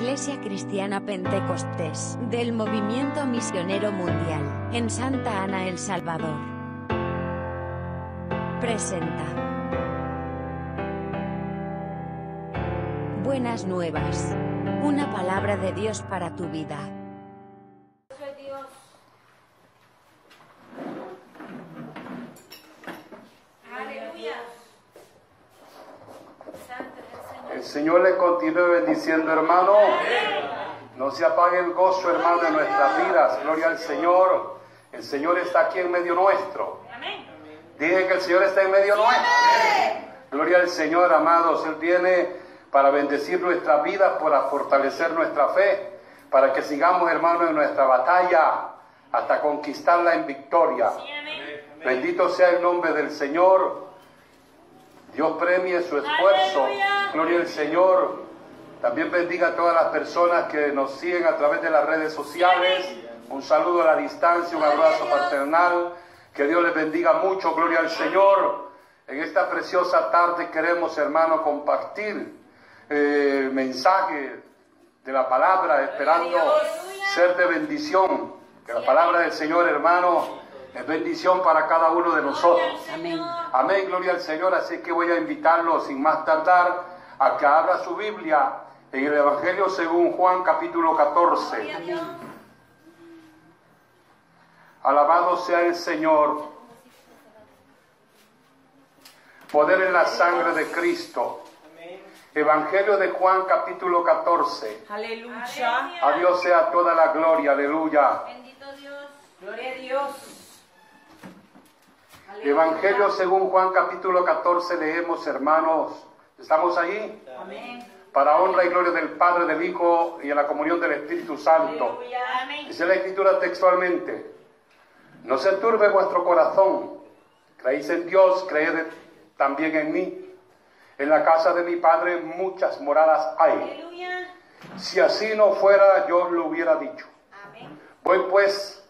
Iglesia Cristiana Pentecostés del Movimiento Misionero Mundial en Santa Ana, El Salvador. Presenta. Buenas nuevas. Una palabra de Dios para tu vida. El Señor le bendiciendo, hermano. No se apague el gozo, hermano, de nuestras vidas. Gloria al Señor. El Señor está aquí en medio nuestro. Dije que el Señor está en medio nuestro. Gloria al Señor, amados. Él viene para bendecir nuestra vida, para fortalecer nuestra fe, para que sigamos, hermano, en nuestra batalla hasta conquistarla en victoria. Bendito sea el nombre del Señor. Dios premie su esfuerzo. Gloria al Señor. También bendiga a todas las personas que nos siguen a través de las redes sociales. Un saludo a la distancia, un abrazo fraternal. Que Dios les bendiga mucho. Gloria al Señor. En esta preciosa tarde queremos, hermano, compartir eh, el mensaje de la palabra, esperando ser de bendición. Que la palabra del Señor, hermano, es bendición para cada uno de nosotros. Amén. Amén, gloria al Señor. Así que voy a invitarlo sin más tardar a que abra su Biblia en el Evangelio según Juan capítulo 14. Alabado sea el Señor. Poder en la sangre de Cristo. Evangelio de Juan capítulo 14. Aleluya. A Dios sea toda la gloria, aleluya. Bendito Dios. Gloria a Dios. Evangelio según Juan capítulo 14 leemos, hermanos. ¿Estamos ahí? Amén. Para honra y gloria del Padre, del Hijo y en la comunión del Espíritu Santo. Dice la Escritura textualmente. No se turbe vuestro corazón. Creéis en Dios, creed también en mí. En la casa de mi Padre muchas moradas hay. Si así no fuera, yo os lo hubiera dicho. Voy pues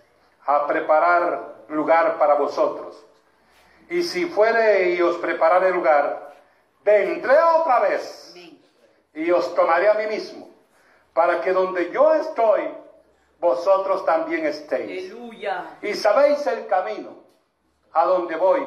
a preparar lugar para vosotros. Y si fuere y os preparare lugar, vendré otra vez y os tomaré a mí mismo, para que donde yo estoy, vosotros también estéis. Aleluya. Y sabéis el camino a donde voy.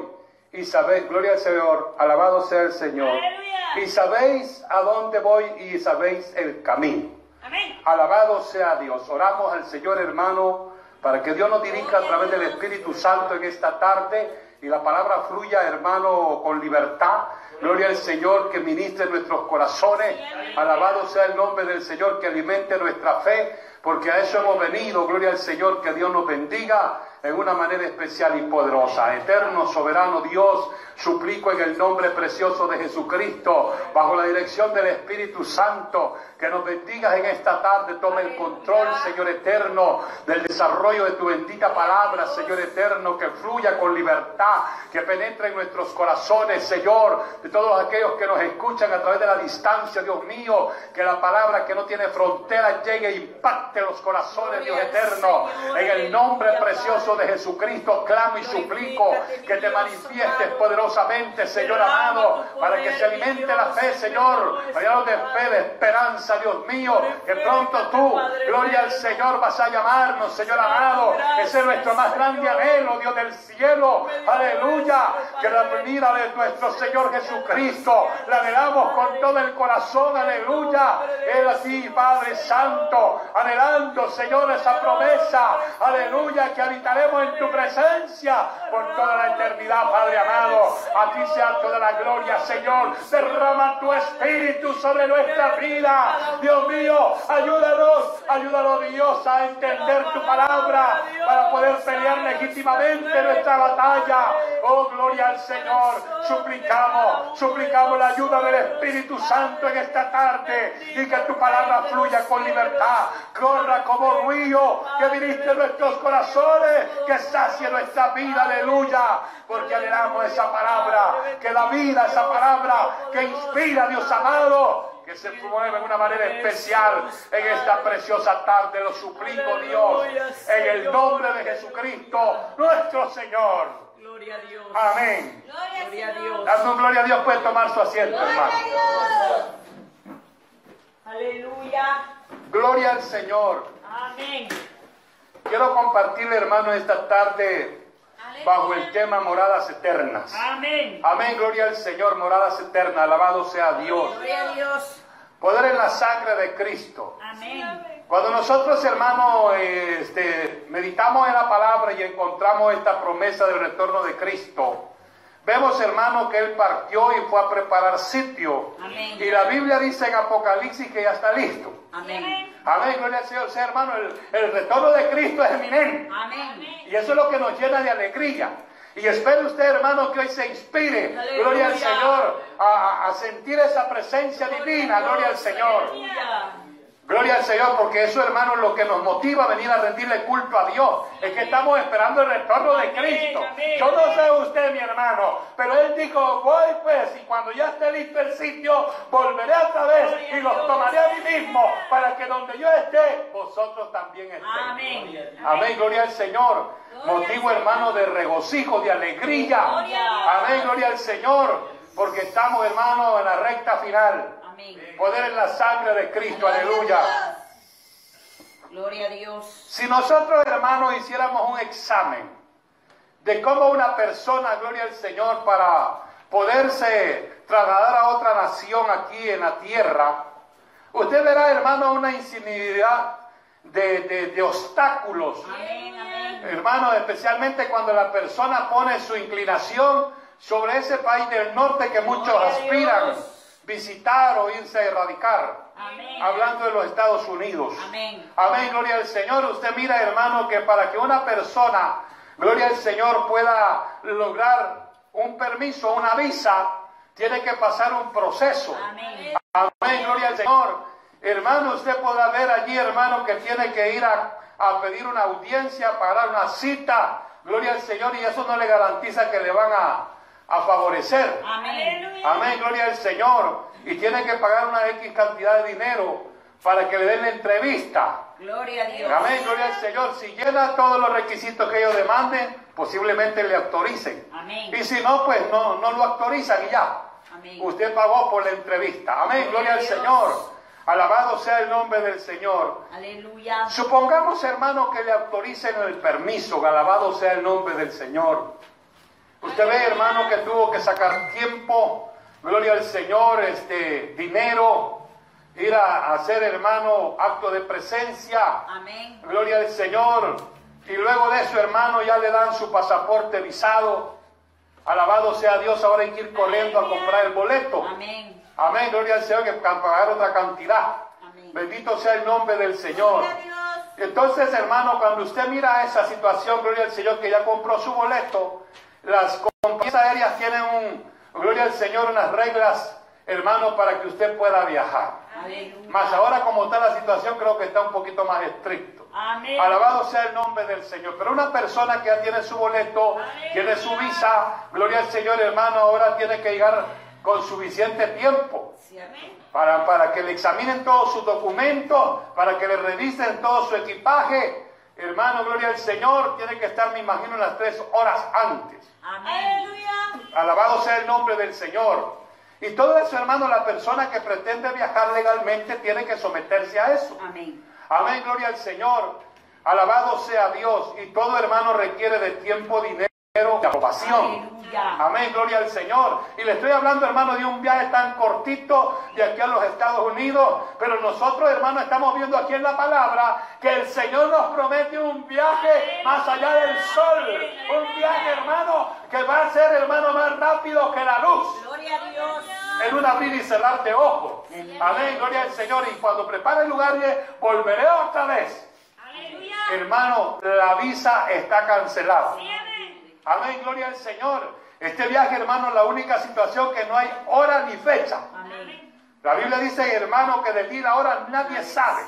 Y sabéis, gloria al Señor, alabado sea el Señor. Aleluya. Y sabéis a dónde voy y sabéis el camino. Amén. Alabado sea Dios. Oramos al Señor hermano para que Dios nos dirija a través del Espíritu Santo en esta tarde y la palabra fluya hermano con libertad. Gloria al Señor que ministre nuestros corazones. Alabado sea el nombre del Señor que alimente nuestra fe, porque a eso hemos venido. Gloria al Señor que Dios nos bendiga en una manera especial y poderosa. Eterno, soberano Dios, suplico en el nombre precioso de Jesucristo, bajo la dirección del Espíritu Santo, que nos bendigas en esta tarde. Tome el control, Señor eterno, del desarrollo de tu bendita palabra, Señor eterno, que fluya con libertad, que penetre en nuestros corazones, Señor, de todos aquellos que nos escuchan a través de la distancia, Dios mío, que la palabra que no tiene fronteras llegue e impacte los corazones, Dios eterno, en el nombre precioso de Jesucristo, clamo y suplico que te manifiestes poderosamente, Señor amado, para que se alimente la fe, Señor, llenos de fe, de esperanza, Dios mío, que pronto tú, gloria al Señor, vas a llamarnos, Señor amado, ese es nuestro más grande anhelo, Dios del cielo, aleluya, que la venida de nuestro Señor Jesucristo, la anhelamos con todo el corazón, aleluya, Él así, Padre Santo, anhelando, Señor, esa promesa, aleluya, que habitaremos en tu presencia por toda la eternidad, Padre amado, a ti sea toda la gloria, Señor, derrama tu espíritu sobre nuestra vida, Dios mío, ayúdanos, ayúdanos Dios a entender tu palabra para poder pelear legítimamente nuestra batalla, oh gloria al Señor, suplicamos, suplicamos la ayuda del Espíritu Santo en esta tarde y que tu palabra fluya con libertad, corra como río que viniste nuestros corazones, que sacie nuestra vida, aleluya, porque anhelamos esa palabra, que la vida, esa palabra que inspira, Dios amado, que se mueve de una manera especial en esta preciosa tarde. Lo suplico, Dios, en el nombre de Jesucristo, nuestro Señor. Gloria a Dios. Amén. Gloria a Dios. Dando gloria a Dios, puede tomar su asiento, hermano. Aleluya. Gloria al Señor. Amén. Quiero compartirle, hermano, esta tarde bajo el tema moradas eternas. Amén. Amén, gloria al Señor, moradas eternas, alabado sea Dios. Gloria a Dios. Poder en la sangre de Cristo. Amén. Cuando nosotros, hermano, este, meditamos en la palabra y encontramos esta promesa del retorno de Cristo, vemos, hermano, que Él partió y fue a preparar sitio. Amén. Y la Biblia dice en Apocalipsis que ya está listo. Amén. Amén, gloria al Señor. O sea, hermano, el, el retorno de Cristo es eminente. Amén. Y eso es lo que nos llena de alegría. Y espere usted, hermano, que hoy se inspire, Aleluya. gloria al Señor, a, a- a sentir esa presencia divina, gloria al Señor. Aleluya. Gloria al Señor, porque eso, hermano, es lo que nos motiva a venir a rendirle culto a Dios. Es que estamos esperando el retorno de Cristo. Yo no sé usted, mi hermano, pero Él dijo, voy pues, y cuando ya esté listo el sitio, volveré otra vez y los tomaré a mí mismo, para que donde yo esté, vosotros también estéis. Amén. Amén, gloria al Señor. Motivo, hermano, de regocijo, de alegría. Amén, gloria al Señor. Porque estamos, hermano, en la recta final. Amén. Poder en la sangre de Cristo, aleluya. Gloria a Dios. Si nosotros, hermanos, hiciéramos un examen de cómo una persona, gloria al Señor, para poderse trasladar a otra nación aquí en la tierra, usted verá, hermano, una infinidad de, de- de obstáculos. Amén. Amén. Hermano, especialmente cuando la persona pone su inclinación sobre ese país del norte que muchos aspiran. Visitar o irse a erradicar. Amén. Hablando de los Estados Unidos. Amén. Amén, gloria al Señor. Usted mira, hermano, que para que una persona, gloria al Señor, pueda lograr un permiso, una visa, tiene que pasar un proceso. Amén. Amén, gloria al Señor. Hermano, usted podrá ver allí, hermano, que tiene que ir a, a pedir una audiencia, pagar una cita. Gloria al Señor, y eso no le garantiza que le van a, a favorecer. Amén. Amén, gloria al Señor. Y tiene que pagar una X cantidad de dinero para que le den la entrevista. Gloria a Dios. Amén, gloria al Señor. Si llena todos los requisitos que ellos demanden, posiblemente le autoricen. Amén. Y si no, pues no, no lo autorizan y ya. Amén. Usted pagó por la entrevista. Amén, gloria al Dios. Señor. Alabado sea el nombre del Señor. Aleluya. Supongamos, hermano, que le autoricen el permiso. Alabado sea el nombre del Señor. Usted ve, hermano, que tuvo que sacar tiempo, gloria al Señor, este dinero, ir a, hacer, hermano, acto de presencia, Amén. gloria al Señor. Y luego de eso, hermano, ya le dan su pasaporte visado. Alabado sea Dios, ahora hay que ir corriendo a comprar el boleto. Amén. Amén, gloria al Señor, que pagar otra cantidad. Amén. Bendito sea el nombre del Señor. Entonces, hermano, cuando usted mira esa situación, gloria al Señor, que ya compró su boleto, las compañías aéreas tienen un, gloria al Señor, unas reglas, hermano, para que usted pueda viajar. Aleluya. Más ahora, como está la situación, creo que está un poquito más estricto. Amén. Alabado sea el nombre del Señor. Pero una persona que ya tiene su boleto, tiene su visa, gloria al Señor, hermano, ahora tiene que llegar con suficiente tiempo Cierto. para, para que le examinen todos sus documentos, para que le revisen todo su equipaje. Hermano, gloria al Señor, tiene que estar, me imagino, unas tres horas antes. Amén. Alabado sea el nombre del Señor. Y todo eso, hermano, la persona que pretende viajar legalmente tiene que someterse a eso. Amén. Amén, gloria al Señor. Alabado sea Dios. Y todo hermano requiere de tiempo, dinero y aprobación. Amén, gloria al Señor. Y le estoy hablando, hermano, de un viaje tan cortito de aquí a los Estados Unidos. Pero nosotros, hermano, estamos viendo aquí en la palabra que el Señor nos promete un viaje más allá del sol. Un viaje, hermano, que va a ser, hermano, más rápido que la luz Gloria a Dios. en un abrir y cerrar de ojos. Amén, gloria al Señor. Y cuando prepare el lugar, volveré otra vez. Hermano, la visa está cancelada. Amén, gloria al Señor. Este viaje, hermano, la única situación que no hay hora ni fecha. Amén. La Biblia dice, hermano, que del día la hora nadie sabe.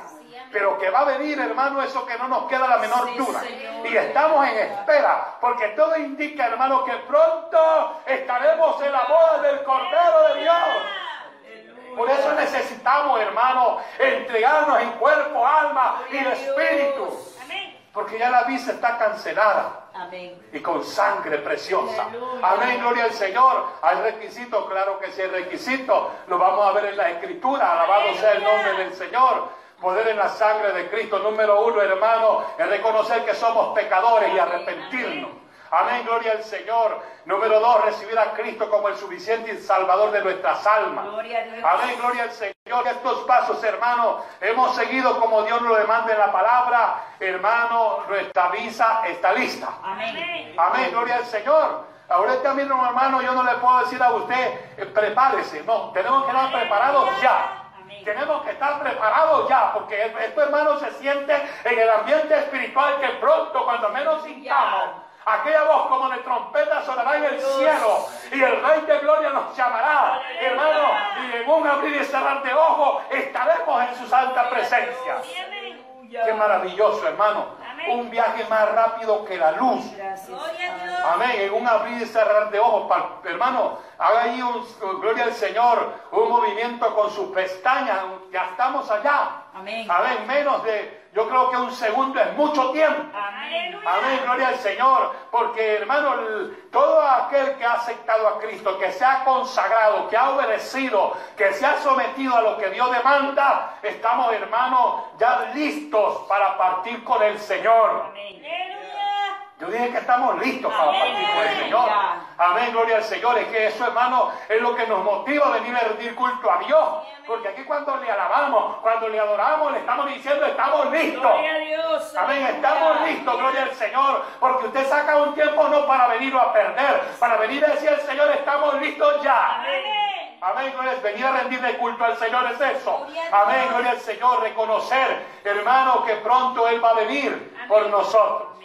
Pero que va a venir, hermano, eso que no nos queda la menor Sí, duda. Señor. Y estamos en espera, porque todo indica, hermano, que pronto estaremos en la boda del Cordero de Dios. Por eso necesitamos, hermano, entregarnos en cuerpo, alma y espíritu. Porque ya la visa está cancelada Amén. y con sangre preciosa. Aleluya. Amén, gloria al Señor. Hay requisitos, claro que sí hay requisitos. Lo vamos a ver en la escritura. Alabado sea el nombre del Señor. Poder en la sangre de Cristo. Número uno, hermano, es reconocer que somos pecadores y arrepentirnos. Amén, gloria al Señor. Número dos, recibir a Cristo como el suficiente y salvador de nuestras almas. Gloria a Dios. Amén, gloria al Señor. Estos pasos, hermano, hemos seguido como Dios nos lo demanda en la palabra. Hermano, nuestra visa está lista. Amén. Amén, gloria al Señor. Ahorita mismo, hermano, yo no le puedo decir a usted, eh, prepárese. No, tenemos que estar preparados ya. Tenemos que estar preparados ya, porque esto, hermano, se siente en el ambiente espiritual que pronto, cuando menos sintamos, aquella voz como de trompeta sonará en el cielo y el Rey de Gloria nos llamará, hermano, y en un abrir y cerrar de ojos estaremos en su santa presencia. Qué maravilloso, hermano. Un viaje más rápido que la luz. A. Amén. En un abrir y cerrar de ojos, hermano, haga ahí un, gloria al Señor, un movimiento con sus pestañas. Ya estamos allá. Amén. Amén. Menos de, yo creo que un segundo es mucho tiempo. Amén. Amén, gloria al Señor, porque hermano, todo aquel que ha aceptado a Cristo, que se ha consagrado, que ha obedecido, que se ha sometido a lo que Dios demanda, estamos hermanos ya listos para partir con el Señor. Amén. Yo dije que estamos listos para partir con el Señor. Amén, gloria al Señor. Es que eso, hermano, es lo que nos motiva a venir a rendir culto a Dios. Porque aquí cuando le alabamos, cuando le adoramos, le estamos diciendo, estamos listos. Gloria a Dios. Amén, estamos listos, gloria al Señor, porque usted saca un tiempo no para venir a perder, para venir a decir al Señor, estamos listos ya. Amén. Gloria al venir a rendirle culto al Señor es eso. Amén, gloria al Señor, reconocer, hermano, que pronto Él va a venir por nosotros.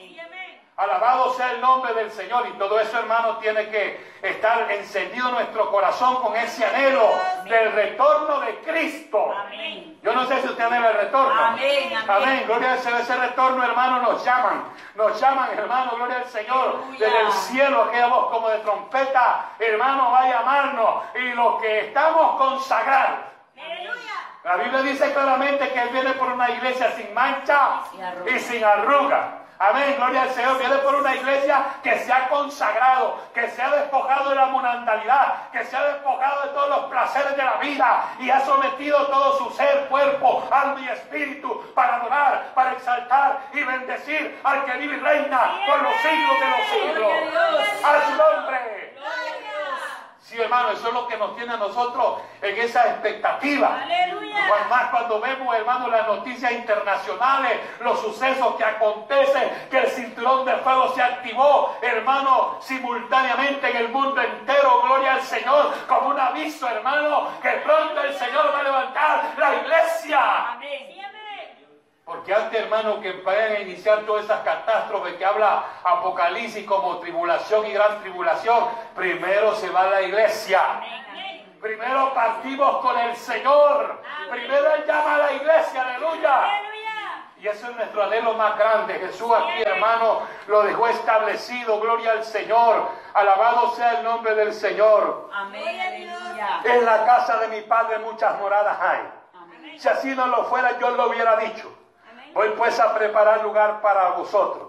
Alabado sea el nombre del Señor y todo eso, hermano, tiene que estar encendido nuestro corazón con ese anhelo del retorno de Cristo. Amén. Yo no sé si usted anhela el retorno. Amén, amén. gloria al Señor. Ese retorno, hermano, nos llaman. Nos llaman, hermano, gloria al Señor. Aleluya. Desde el cielo, aquella voz como de trompeta, hermano, va a llamarnos. Y los que estamos consagrados. Aleluya. La Biblia dice claramente que Él viene por una iglesia sin mancha Sin arruga. y sin arruga. Amén, gloria al Señor. Viene por una iglesia que se ha consagrado, que se ha despojado de la mundanalidad, que se ha despojado de todos los placeres de la vida y ha sometido todo su ser, cuerpo, alma y espíritu para adorar, para exaltar y bendecir al que vive y reina por los siglos de los siglos. A su nombre. Sí, hermano, eso es lo que nos tiene a nosotros en esa expectativa. Aleluya. Más cuando vemos, hermano, las noticias internacionales, los sucesos que acontecen, que el cinturón de fuego se activó, hermano, simultáneamente en el mundo entero, gloria al Señor, como un aviso, hermano, que pronto el Señor va a levantar la iglesia. Amén. Porque antes, hermano, que vayan a iniciar todas esas catástrofes que habla Apocalipsis como tribulación y gran tribulación, primero se va la iglesia. Primero partimos con el Señor. Primero Él llama a la iglesia, aleluya. Y eso es nuestro anhelo más grande. Jesús aquí, hermano, lo dejó establecido. Gloria al Señor. Alabado sea el nombre del Señor. Amén. En la casa de mi Padre muchas moradas hay. Si así no lo fuera, yo lo hubiera dicho. Voy pues a preparar lugar para vosotros.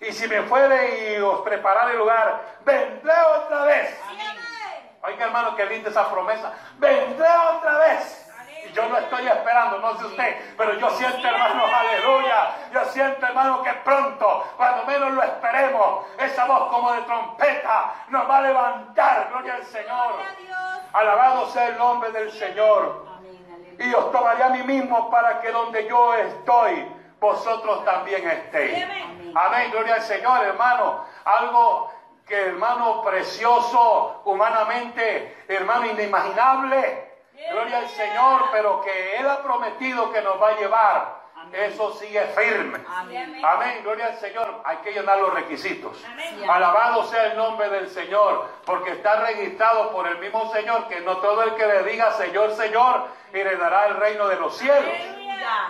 Y si me fuere y os prepararé lugar, vendré otra vez. Oiga, hermano, qué linda esa promesa. Vendré otra vez. Y yo lo estoy esperando, no sé usted, pero yo siento, hermano, aleluya. Yo siento, hermano, que pronto, cuando menos lo esperemos, esa voz como de trompeta nos va a levantar. Gloria al Señor. Alabado sea el nombre del Señor. Y os tomaré a mí mismo para que donde yo estoy, vosotros también estéis. Amén. Amén, gloria al Señor, hermano. Algo que, hermano, precioso, humanamente, hermano, inimaginable. Gloria al Señor, pero que Él ha prometido que nos va a llevar. Eso sigue firme. Amén. Amén, gloria al Señor. Hay que llenar los requisitos. Amén. Alabado sea el nombre del Señor, porque está registrado por el mismo Señor, que no todo el que le diga Señor, Señor, heredará el reino de los cielos. Aleluya.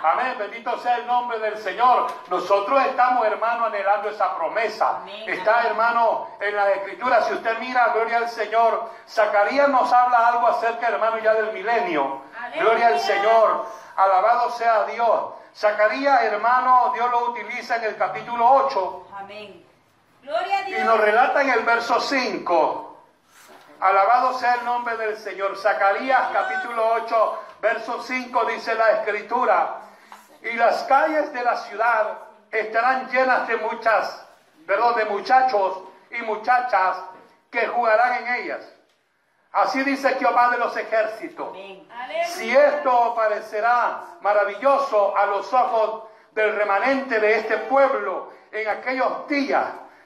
Amén, bendito sea el nombre del Señor. Nosotros estamos, hermano, anhelando esa promesa. Amén. Está, hermano, en la escritura. Si usted mira, gloria al Señor, Zacarías nos habla algo acerca, hermano, ya del milenio. Aleluya. Gloria al Señor. Alabado sea Dios. Zacarías, hermano, Dios lo utiliza en el capítulo 8 Amén. Gloria a y Dios. nos relata en el verso 5. Alabado sea el nombre del Señor. Zacarías capítulo 8, verso 5 dice la escritura. Y las calles de la ciudad estarán llenas de muchas, perdón, de muchachos y muchachas que jugarán en ellas. Así dice Jehová de los ejércitos. Si esto parecerá maravilloso a los ojos del remanente de este pueblo en aquellos días,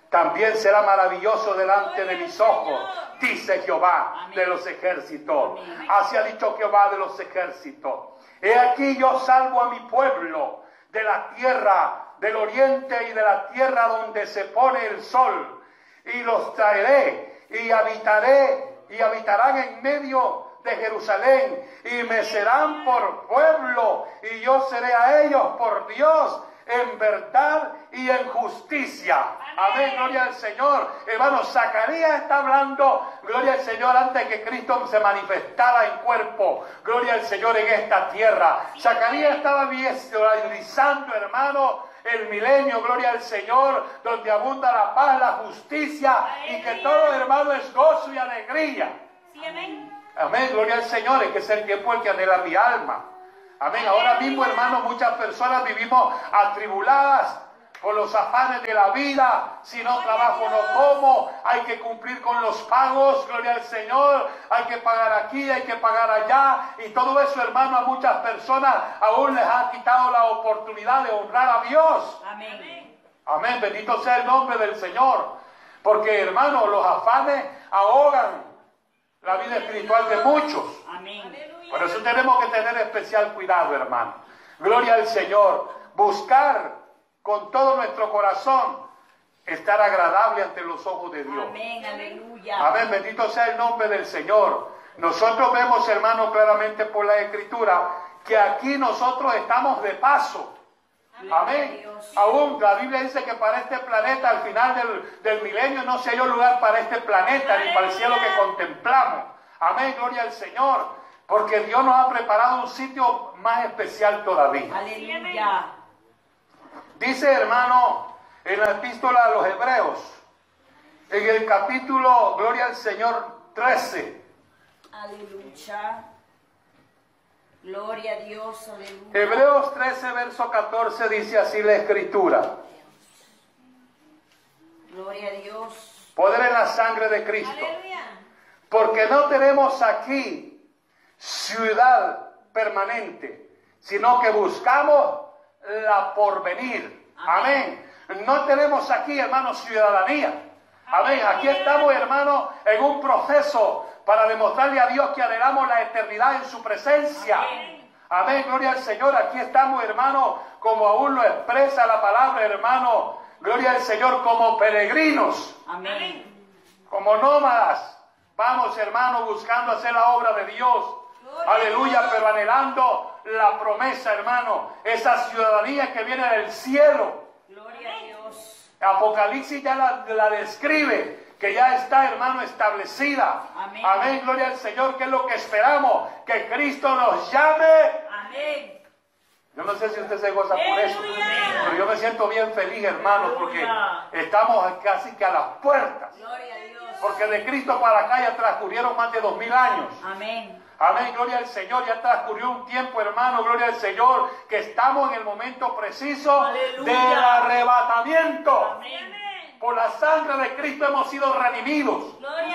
también será maravilloso delante de mis ojos, dice Jehová de los ejércitos. Así ha dicho Jehová de los ejércitos. He aquí yo salvo a mi pueblo de la tierra del oriente y de la tierra donde se pone el sol, y los traeré y habitaré y habitarán en medio de Jerusalén y me serán por pueblo y yo seré a ellos por Dios en verdad y en justicia. Amén, gloria al Señor. Hermano, Zacarías está hablando, gloria al Señor, antes que Cristo se manifestara en cuerpo. Gloria al Señor en esta tierra. Zacarías estaba visualizando, hermano, el milenio, gloria al Señor, donde abunda la paz, la justicia y que todo, hermano, es gozo y alegría. Sí, amén. Amén, gloria al Señor, es que es el tiempo en que anhela mi alma. Amén, ahora mismo, hermano, muchas personas vivimos atribuladas por los afanes de la vida. Si no trabajo, no como. Hay que cumplir con los pagos, gloria al Señor. Hay que pagar aquí, hay que pagar allá. Y todo eso, hermano, a muchas personas aún les ha quitado la oportunidad de honrar a Dios. Amén. Amén, bendito sea el nombre del Señor. Porque, hermano, los afanes ahogan la vida espiritual de muchos. Amén. Por eso tenemos que tener especial cuidado, hermano. Gloria al Señor. Buscar con todo nuestro corazón estar agradable ante los ojos de Dios. Amén. Aleluya. Amén, bendito sea el nombre del Señor. Nosotros vemos, hermano, claramente por la Escritura, que aquí nosotros estamos de paso. Amén. Aún la Biblia dice que para este planeta, al final del, del milenio, no se halló lugar para este planeta ni para el cielo que contemplamos. Amén, gloria al Señor. Porque Dios nos ha preparado un sitio más especial todavía. Aleluya. Dice, hermano, en la epístola a los Hebreos, en el capítulo, gloria al Señor, 13. Aleluya. Gloria a Dios. Aleluya. Hebreos 13, verso 14 dice así la escritura. Gloria a Dios. Poder en la sangre de Cristo. Aleluya. Porque no tenemos aquí ciudad permanente, sino que buscamos la porvenir. Amén. No tenemos aquí, hermanos, ciudadanía. Amén. Aquí estamos, hermanos, en un proceso para demostrarle a Dios que anhelamos la eternidad en su presencia. Amén. Amén, gloria al Señor. Aquí estamos, hermano, como aún lo expresa la palabra, hermano. Gloria al Señor, como peregrinos, Amén. como nómadas. Vamos, hermano, buscando hacer la obra de Dios. Gloria Aleluya, pero anhelando la promesa, hermano. Esa ciudadanía que viene del cielo. Gloria a Dios. Apocalipsis ya la, la describe, que ya está, hermano, establecida. Amén. gloria al Señor, que es lo que esperamos, que Cristo nos llame. Amén. Yo no sé si usted se goza por eso, pero yo me siento bien feliz, hermano, porque estamos casi que a las puertas. Gloria a Dios. Porque de Cristo para acá ya transcurrieron más de dos mil años. Amén. Amén, gloria al Señor. Ya transcurrió un tiempo, hermano, gloria al Señor, que estamos en el momento preciso Aleluya. del arrebatamiento. Amén. Por la sangre de Cristo hemos sido redimidos.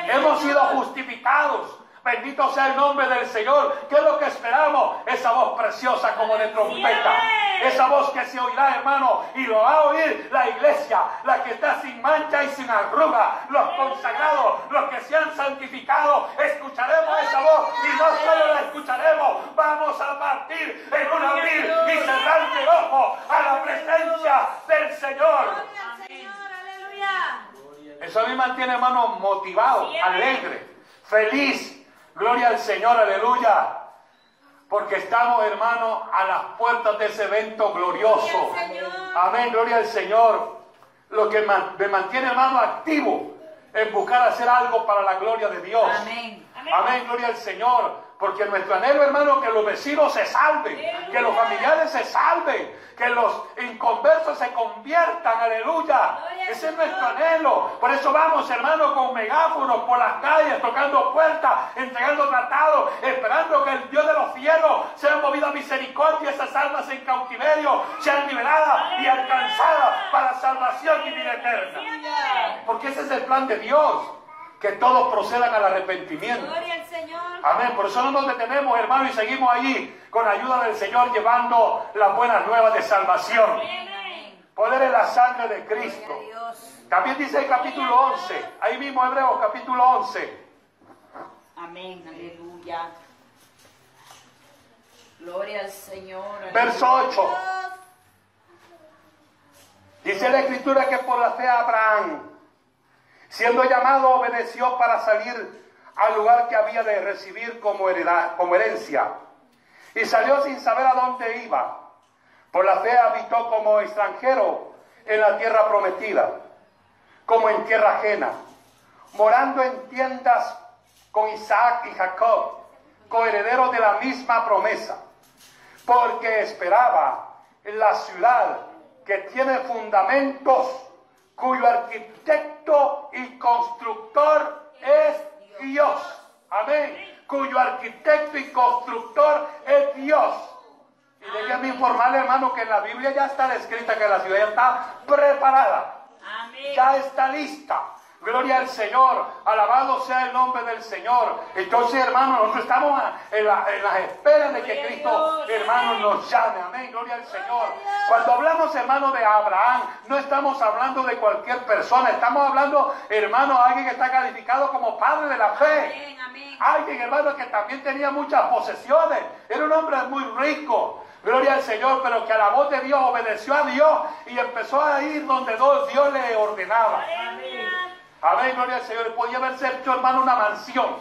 Hemos sido justificados. Bendito sea el nombre del Señor. ¿Qué es lo que esperamos? Esa voz preciosa como de trompeta. Esa voz que se oirá, hermano, y lo va a oír la iglesia, la que está sin mancha y sin arruga, los consagrados, los que se han santificado. Escucharemos esa voz y no solo la escucharemos, vamos a partir en un abrir y cerrar de ojo a la presencia del Señor. Gloria al Señor. Aleluya. Eso a mí me mantiene, hermano, motivado, alegre, feliz. Gloria al Señor, aleluya. Porque estamos, hermano, a las puertas de ese evento glorioso. Amén, gloria al Señor. Lo que me mantiene, hermano, activo en buscar hacer algo para la gloria de Dios. Amén. Amén, gloria al Señor. Porque nuestro anhelo, hermano, que los vecinos se salven, que los familiares se salven, que los inconversos se conviertan, aleluya. Ese es nuestro anhelo. Por eso vamos, hermano, con megáfonos por las calles, tocando puertas, entregando tratados, esperando que el Dios de los cielos sea movido a misericordia esas almas en cautiverio sean liberadas y alcanzadas para salvación y vida eterna. Porque ese es el plan de Dios, que todos procedan al arrepentimiento. Amén. Por eso no nos detenemos, hermano, y seguimos allí con ayuda del Señor llevando las buenas nuevas de salvación. Amén. Poder en la sangre de Cristo. También dice el capítulo 11, ahí mismo Hebreos capítulo 11, Amén. Aleluya. Gloria al Señor. aleluya. verso 8. Dice la escritura que por la fe Abraham, siendo llamado, obedeció para salir al lugar que había de recibir como, como herencia. Y salió sin saber a dónde iba. Por la fe habitó como extranjero en la tierra prometida, como en tierra ajena, morando en tiendas con Isaac y Jacob, coherederos de la misma promesa porque esperaba la ciudad que tiene fundamentos, cuyo arquitecto y constructor es Dios. Amén. Cuyo arquitecto y constructor es Dios. Y déjame informarle, hermano, que en la Biblia ya está escrita que la ciudad ya está preparada Amén. ya está lista. Gloria al Señor, alabado sea el nombre del Señor. Entonces, hermano, nosotros estamos en la, en la espera de que Cristo, Dios, hermano, amén. nos llame. Amén, gloria al Señor. Cuando hablamos, hermano, de Abraham, no estamos hablando de cualquier persona, estamos hablando, hermano, de alguien que está calificado como padre de la fe. Amén. Amén. Alguien, hermano, que también tenía muchas posesiones. Era un hombre muy rico. Gloria al Señor, pero que a la voz de Dios obedeció a Dios y empezó a ir donde Dios Dios le ordenaba. Amén, gloria al Señor. Podía haberse hecho, hermano, una mansión.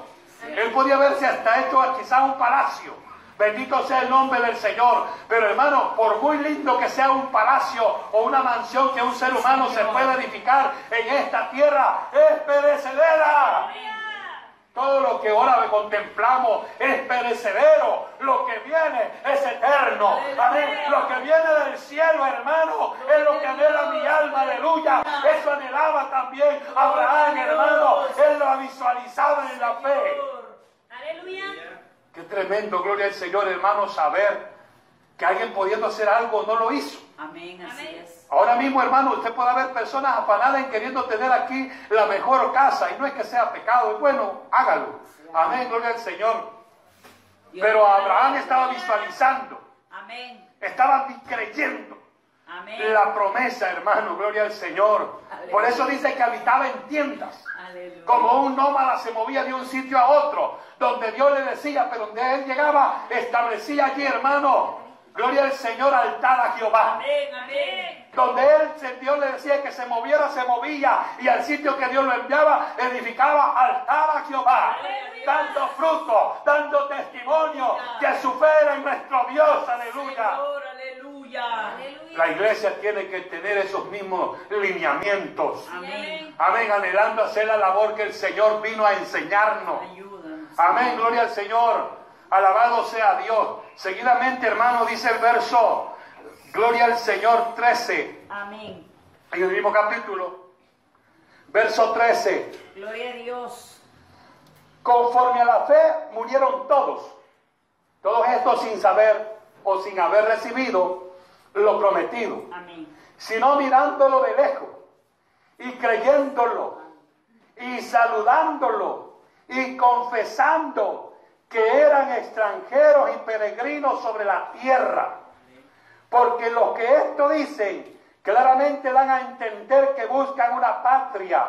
Él podía haberse hasta hecho quizás un palacio. Bendito sea el nombre del Señor. Pero hermano, por muy lindo que sea un palacio o una mansión que un ser humano se pueda edificar en esta tierra, es perecedera. Todo lo que ahora contemplamos es perecedero. Lo que viene es eterno. Amén. Lo que viene del cielo, hermano, es lo que anhela mi alma. Aleluya. Eso anhelaba también Abraham, hermano. Él lo ha visualizado en la fe. Aleluya. Qué tremendo, gloria al Señor, hermano, saber que alguien pudiendo hacer algo no lo hizo. Amén. Así Amén. es. Ahora mismo, hermano, usted puede haber personas afanadas en queriendo tener aquí la mejor casa. Y no es que sea pecado, es bueno, hágalo. Amén, gloria al Señor. Pero Abraham estaba visualizando, Amén. estaba creyendo Amén. la promesa, hermano, gloria al Señor. Por eso dice que habitaba en tiendas. Aleluya. Como un nómada se movía de un sitio a otro, donde Dios le decía, pero donde él llegaba, establecía allí, hermano, gloria al Señor, altar a Jehová. Amén. Amén. Donde él, Dios le decía que se moviera, se movía. Y al sitio que Dios lo enviaba, edificaba altar a Jehová. Aleluya. Dando fruto, dando testimonio que su fe era en nuestro Dios. Aleluya. Señor, aleluya. La iglesia tiene que tener esos mismos lineamientos. Amén. Amén, anhelando hacer la labor que el Señor vino a enseñarnos. Ayúdanos. Amén, gloria al Señor. Alabado sea Dios. Seguidamente, hermano, dice el verso, gloria al Señor 13, Amén. en el mismo capítulo. Verso 13. Gloria a Dios. Conforme a la fe murieron todos. Todos estos sin saber o sin haber recibido lo prometido, Amén. sino mirándolo de lejos y creyéndolo y saludándolo y confesando que eran extranjeros y peregrinos sobre la tierra. Porque los que esto dicen claramente dan a entender que buscan una patria.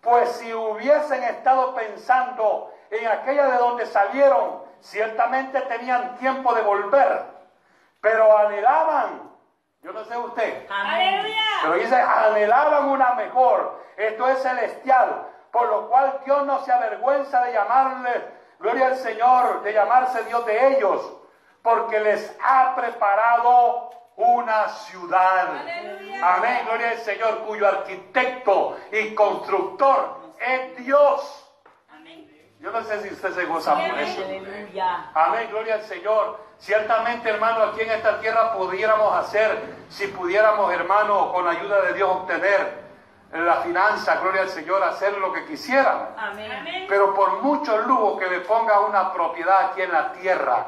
Pues si hubiesen estado pensando en aquella de donde salieron, ciertamente tenían tiempo de volver. Pero anhelaban, yo no sé usted, pero dice, anhelaban una mejor. Esto es celestial. Por lo cual Dios no se avergüenza de llamarle, gloria al Señor, de llamarse Dios de ellos. Porque les ha preparado una ciudad. Amén, gloria al Señor, cuyo arquitecto y constructor es Dios. Yo no sé si usted se goza por eso. Aleluya. Amén, gloria al Señor. Ciertamente, hermano, aquí en esta tierra pudiéramos hacer, si pudiéramos, hermano, con ayuda de Dios obtener la finanza, gloria al Señor, hacer lo que quisiéramos. Amén. Pero por mucho lujo que le ponga una propiedad aquí en la tierra,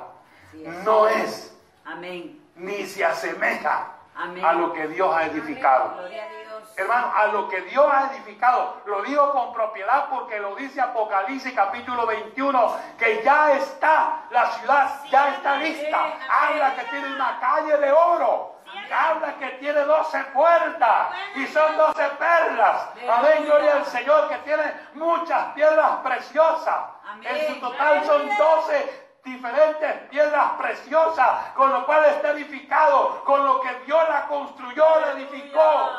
es. no es Amén. ni se asemeja Amén. a lo que Dios ha edificado. Gloria a Dios. Hermano, a lo que Dios ha edificado, lo digo con propiedad porque lo dice Apocalipsis capítulo 21, que ya está, la ciudad ya está lista. Habla que tiene una calle de oro. Habla que tiene 12 puertas y son 12 perlas. Amén, gloria al Señor, que tiene muchas piedras preciosas. En su total son 12 diferentes piedras preciosas, con lo cual está edificado, con lo que Dios la construyó, la edificó.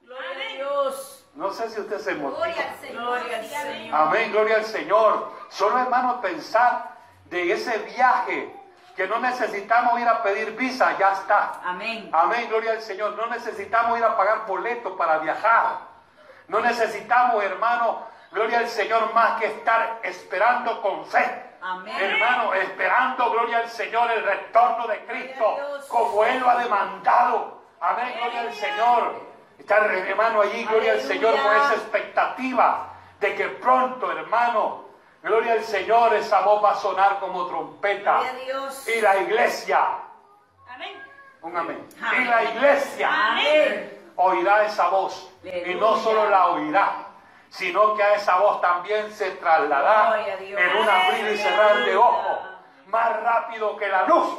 Gloria a Dios. No sé si usted se motiva. Gloria al Señor. Gloria al. Señor. Amén, gloria al Señor. Solo hermanos pensar de ese viaje que no necesitamos ir a pedir visa, ya está. Amén. Amén, gloria al Señor. No necesitamos ir a pagar boletos para viajar. No necesitamos, hermano, gloria al Señor, más que estar esperando con fe. Amén. Hermano, esperando, gloria al Señor, el retorno de Cristo, como Él lo ha demandado. Amén, gloria al Señor. Está hermano allí, gloria al Señor, con esa expectativa de que pronto, hermano, gloria al Señor, esa voz va a sonar como trompeta. Gloria a Dios. Y la iglesia, Amén. un amén. Y la iglesia Amén. oirá esa voz. Y no solo la oirá, sino que a esa voz también se trasladará en un abrir y cerrar de ojos, más rápido que la luz.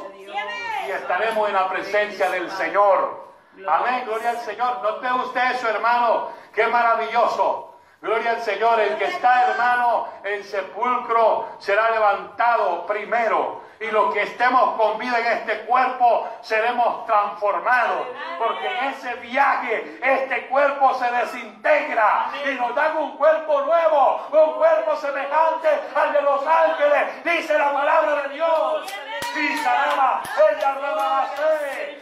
Y estaremos en la presencia del Señor. Amén, gloria al Señor. Note usted eso, hermano. Qué maravilloso. Gloria al Señor. El que está, hermano, en sepulcro será levantado primero. Y los que estemos con vida en este cuerpo seremos transformados. Porque en ese viaje este cuerpo se desintegra y nos dan un cuerpo nuevo, un cuerpo semejante al de los ángeles. Dice la palabra de Dios.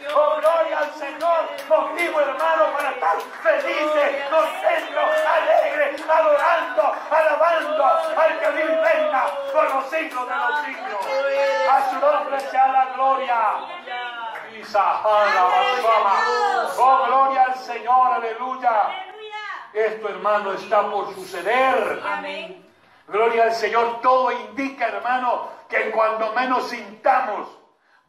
Y Oh, gloria al Señor. Motivo, hermano, para estar felices, contentos, alegres, adorando, alabando al que vive reina por los siglos de los siglos. A su nombre sea la gloria. Y Sahara, Basuama. Oh, gloria al Señor, aleluya. Aleluya. Esto, hermano, está por suceder. Amén. Gloria al Señor, todo indica, hermano, que cuando menos sintamos,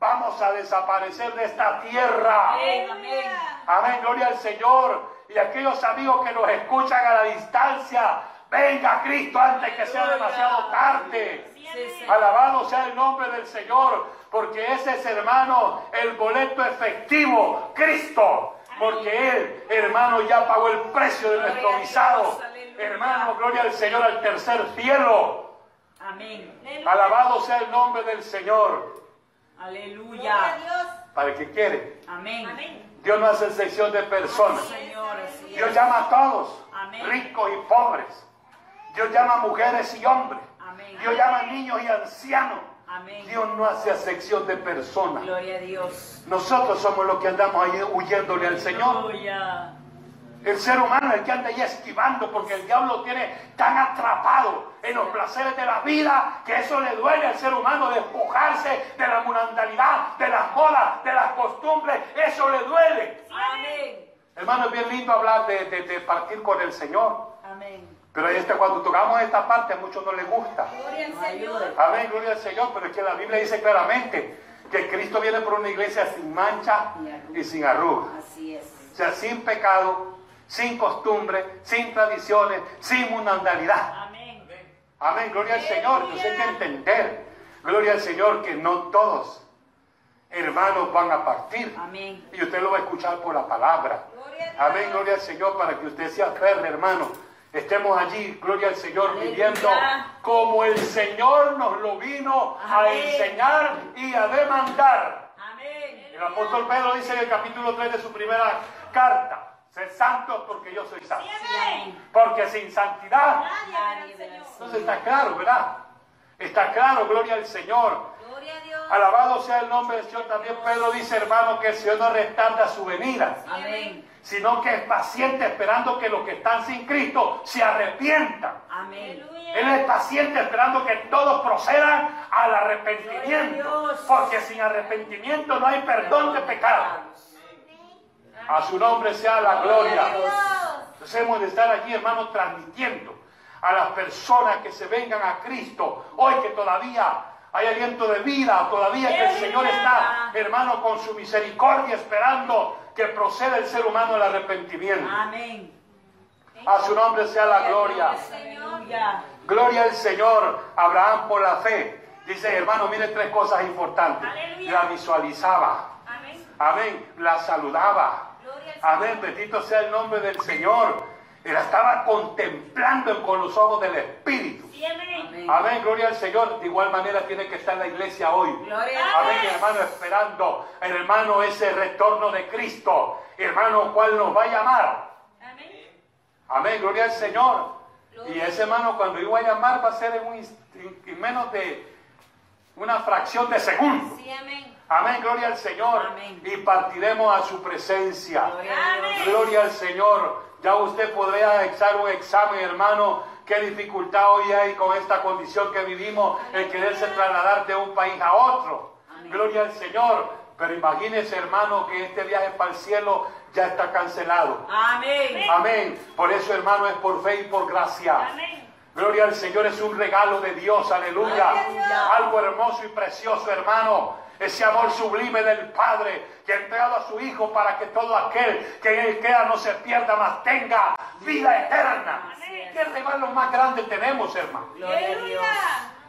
vamos a desaparecer de esta tierra. Amén. Amén. Amén, gloria al Señor. Y aquellos amigos que nos escuchan a la distancia, venga Cristo antes que sea demasiado tarde. Alabado sea el nombre del Señor, porque ese es, hermano, el boleto efectivo, Cristo. Porque Él, hermano, ya pagó el precio de nuestro visado. Hermano, gloria al Señor al tercer cielo. Amén. Alabado sea el nombre del Señor. Gloria a Aleluya. Dios. Para el que quiere. Amén. Amén. Dios no hace excepción de personas. Dios llama a todos, Amén. ricos y pobres. Dios llama a mujeres y hombres. Amén. Dios llama a niños y ancianos. Amén. Dios no hace excepción de personas. Gloria a Dios. Nosotros somos los que andamos ahí huyéndole al Señor. Aleluya. El ser humano, el que anda ahí esquivando, porque el diablo lo tiene tan atrapado en los placeres de la vida que eso le duele al ser humano despojarse de la mundanalidad, de las modas, de las costumbres. Eso le duele. Amén. Hermano, es bien lindo hablar de, de- de partir con el Señor. Amén. Pero este, cuando tocamos esta parte a muchos no les gusta. Gloria al Señor. Amén, gloria al Señor. Pero es que la Biblia dice claramente que Cristo viene por una iglesia sin mancha y sin arruga. Así es. O sea, sin pecado, sin costumbre, sin tradiciones, sin mundanalidad. Amén. Amén, gloria al Señor. Entonces hay que entender, gloria al Señor, que no todos hermanos van a partir. Amén. Y usted lo va a escuchar por la palabra. Gloria. Amén, gloria al Señor, para que usted se aferre, hermano. Estemos allí, gloria al Señor, Aleluya. viviendo como el Señor nos lo vino a enseñar y a demandar. Amén. El apóstol Pedro dice en el capítulo 3 de su primera carta, sed santos porque yo soy santo. Porque sin santidad, Nadie verá el entonces está claro, ¿verdad? Está claro, gloria al Señor. Gloria a Dios. Alabado sea el nombre del Señor. También Pedro dice, hermano, que el Señor no retarda su venida, Amén. sino que es paciente esperando que los que están sin Cristo se arrepientan. Amén. Él es paciente esperando que todos procedan al arrepentimiento, porque sin arrepentimiento no hay perdón de pecado. A su nombre sea la gloria. Entonces hemos de estar allí, hermanos, transmitiendo a las personas que se vengan a Cristo, hoy que todavía hay aliento de vida, todavía que el Señor está, hermano, con su misericordia esperando que proceda el ser humano al arrepentimiento. Amén. A su nombre sea la gloria. Gloria al Señor, Abraham por la fe. Dice, hermano, mire tres cosas importantes. La visualizaba. Amén. La saludaba. Amén. Bendito sea el nombre del Señor. La estaba contemplando con los ojos del Espíritu. Sí, amén. Amén. Amén, gloria al Señor. De igual manera tiene que estar la iglesia hoy. Gloria a Amén, hermano, esperando, hermano, ese retorno de Cristo. Hermano, cual nos va a llamar. Amén. Amén, gloria al Señor. Gloria. Y ese hermano, cuando iba a llamar, va a ser en, un en menos de una fracción de segundo. Sí, amén. Amén, gloria al Señor. Amén. Y partiremos a su presencia. Gloria. Amén. Al Señor. Ya usted podría echar un examen, hermano. Qué dificultad hoy hay con esta condición que vivimos en quererse trasladar de un país a otro. Amén. Gloria al Señor. Pero imagínese, hermano, que este viaje para el cielo ya está cancelado. Amén. Amén. Por eso, hermano, es por fe y por gracia. Amén. Gloria al Señor es un regalo de Dios, aleluya. Algo hermoso y precioso, hermano. Ese amor sublime del Padre que ha entregado a su Hijo para que todo aquel que en él queda no se pierda, más tenga vida eterna. ¿Qué regalo más grande tenemos, hermano? Gloria a Dios.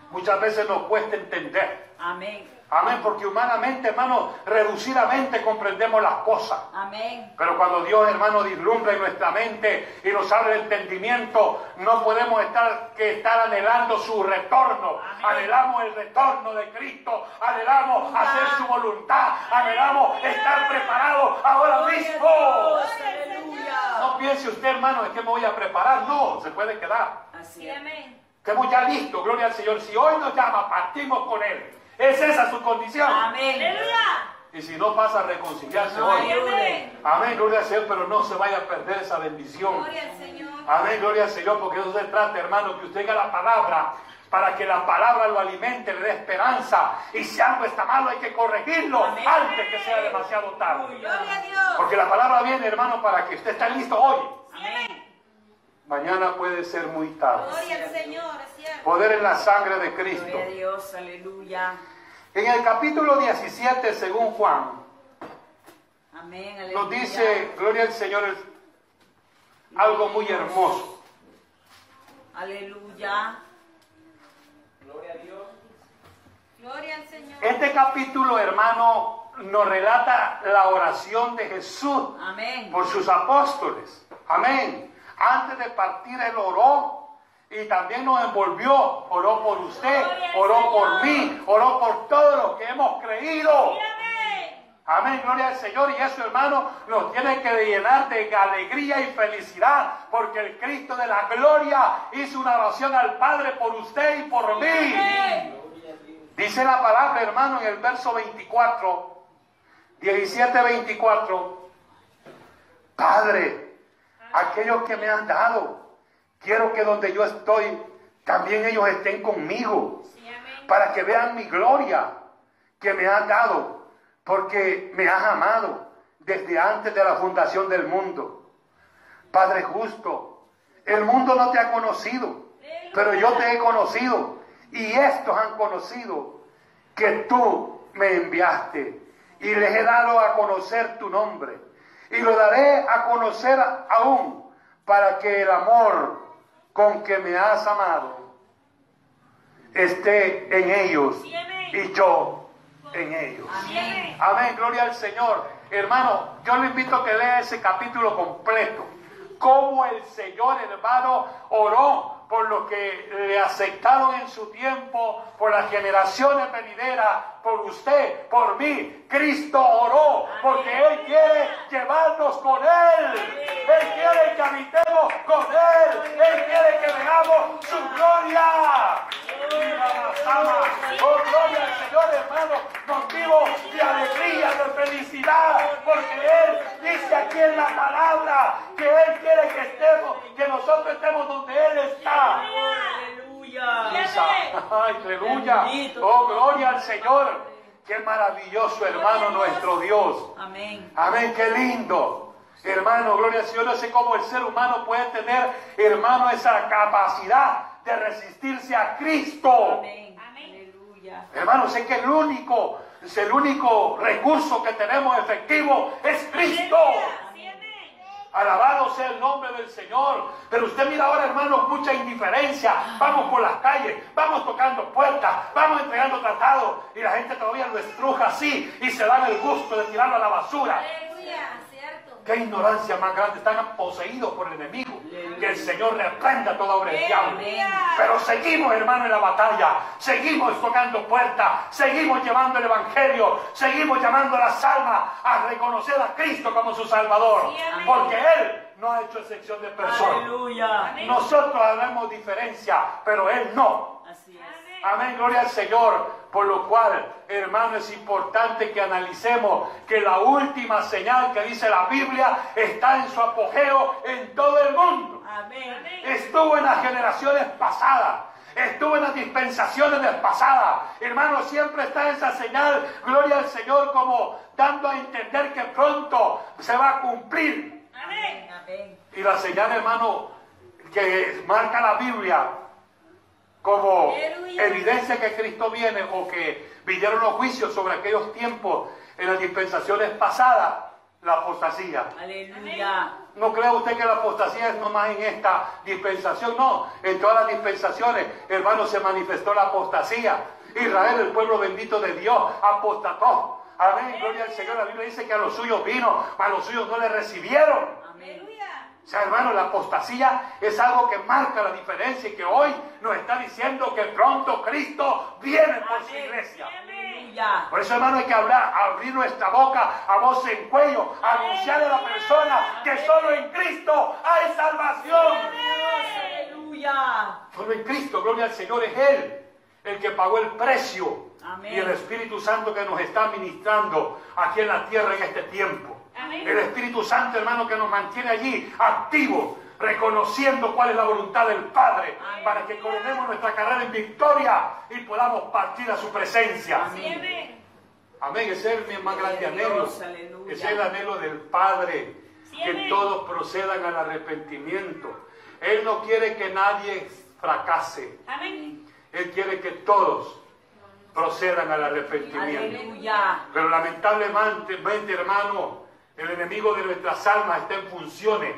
Muchas veces nos cuesta entender. Amén. Amén, porque humanamente, hermano, reducidamente comprendemos las cosas. Amén. Pero cuando Dios, hermano, dislumbra en nuestra mente y nos abre el entendimiento, no podemos estar que estar anhelando su retorno. Anhelamos el retorno de Cristo, anhelamos hacer su voluntad, anhelamos estar preparados ahora mismo. No piense usted, hermano, es que me voy a preparar. No, se puede quedar. Así Sí, es. amén. Estemos ya listos, gloria al Señor. Si hoy nos llama, partimos con Él. Es esa su condición. Amén. Y si no pasa a reconciliarse No hoy. Amén, gloria al Señor, pero no se vaya a perder esa bendición. Gloria al Señor. Amén, gloria al Señor, porque eso se trata, hermano, que usted tenga la palabra, para que la palabra lo alimente, le dé esperanza. Y si algo está malo, hay que corregirlo Amén. antes que sea demasiado tarde. Gloria a Dios. Porque la palabra viene, hermano, para que usted esté listo hoy. Amén. Mañana puede ser muy tarde. Gloria al Señor. Es cierto. Poder en la sangre de Cristo. Gloria a Dios. Aleluya. En el capítulo 17, según Juan, Amén. Aleluya. nos dice, gloria al Señor, es algo muy hermoso. Aleluya. Gloria al Señor. Este capítulo, hermano, nos relata la oración de Jesús Amén. por sus apóstoles. Amén. Antes de partir, Él oró y también nos envolvió. Oró por usted, oró por mí, oró por todos los que hemos creído. Amén. Gloria al Señor. Y eso, hermano, nos tiene que llenar de alegría y felicidad, porque el Cristo de la gloria hizo una oración al Padre por usted y por mí. Dice la palabra, hermano, en el verso 24, 17, 24. Padre, aquellos que me han dado, quiero que donde yo estoy, también ellos estén conmigo Sí, para que vean mi gloria que me has dado, porque me has amado desde antes de la fundación del mundo. Padre justo, el mundo no te ha conocido, pero yo te he conocido y estos han conocido que tú me enviaste y les he dado a conocer tu nombre y lo daré a conocer aún para que el amor con que me has amado esté en ellos y yo en ellos. Amén. Gloria al Señor. Hermano, yo le invito a que lea ese capítulo completo. Cómo el Señor, hermano, oró por lo que le aceptaron en su tiempo, por las generaciones venideras, por usted, por mí. Cristo oró porque Él quiere llevarnos con Él. Él quiere que habitemos con Él. Él quiere que veamos su gloria. Oh, gloria al Señor, hermano. Motivo de alegría, de felicidad. Porque Él dice aquí en la palabra que Él quiere que estemos, que nosotros estemos donde Él está. Aleluya. Aleluya. Oh, gloria al Señor. Qué maravilloso, hermano, nuestro Dios. Amén. Amén, qué lindo. Hermano, gloria al Señor. No sé cómo el ser humano puede tener, hermano, esa capacidad de resistirse a Cristo. Amén. Amén. Aleluya. Hermano, sé que el único, es el único recurso que tenemos efectivo es Cristo. Alabado sea el nombre del Señor. Pero usted mira ahora, hermano, mucha indiferencia. Vamos por las calles, vamos tocando puertas, vamos entregando tratados. Y la gente todavía lo estruja así y se dan el gusto de tirarlo a la basura. Aleluya, cierto. Qué ignorancia más grande. Están poseídos por el enemigo. Que el Señor reprenda toda obra del diablo. Pero seguimos, hermano, en la batalla. Seguimos tocando puertas. Seguimos llevando el Evangelio. Seguimos llamando a las almas a reconocer a Cristo como su Salvador. Porque Él no ha hecho excepción de personas. Aleluya. Nosotros haremos diferencia, pero Él no. Así es. Amén. Amén, gloria al Señor. Por lo cual, hermano, es importante que analicemos que la última señal que dice la Biblia está en su apogeo en todo el mundo. Amén. Estuvo en las generaciones pasadas. Estuvo en las dispensaciones del pasadas. Hermano, siempre está esa señal, gloria al Señor, como dando a entender que pronto se va a cumplir. Amén. Amén. Y la señal, hermano, que marca la Biblia como Aleluya. evidencia que Cristo viene o que vinieron los juicios sobre aquellos tiempos en las dispensaciones pasadas, la apostasía. Aleluya. No crea usted que la apostasía es nomás en esta dispensación, no. En todas las dispensaciones, hermano, se manifestó la apostasía. Israel, el pueblo bendito de Dios, apostató. Amén, gloria al Señor. La Biblia dice que a los suyos vino, a los suyos no le recibieron. Amén. O sea, hermano, la apostasía es algo que marca la diferencia y que hoy nos está diciendo que pronto Cristo viene por su Amén. iglesia. Aleluya. Por eso, hermano, hay que hablar, abrir nuestra boca a voz en cuello, anunciarle a la persona que solo en Cristo hay salvación. Aleluya. Solo en Cristo, gloria al Señor, es Él el que pagó el precio. Amén. Y el Espíritu Santo que nos está ministrando aquí en la tierra en este tiempo. Amén. El Espíritu Santo, hermano, que nos mantiene allí activos, reconociendo cuál es la voluntad del Padre, para que coronemos nuestra carrera en victoria y podamos partir a su presencia. Amén. Amén. Ese es mi más grande anhelo. Ese es el anhelo del Padre, que todos procedan al arrepentimiento. Él no quiere que nadie fracase. Amén. Él quiere que todos procedan al arrepentimiento. Aleluya. Pero lamentablemente, hermano, el enemigo de nuestras almas está en funciones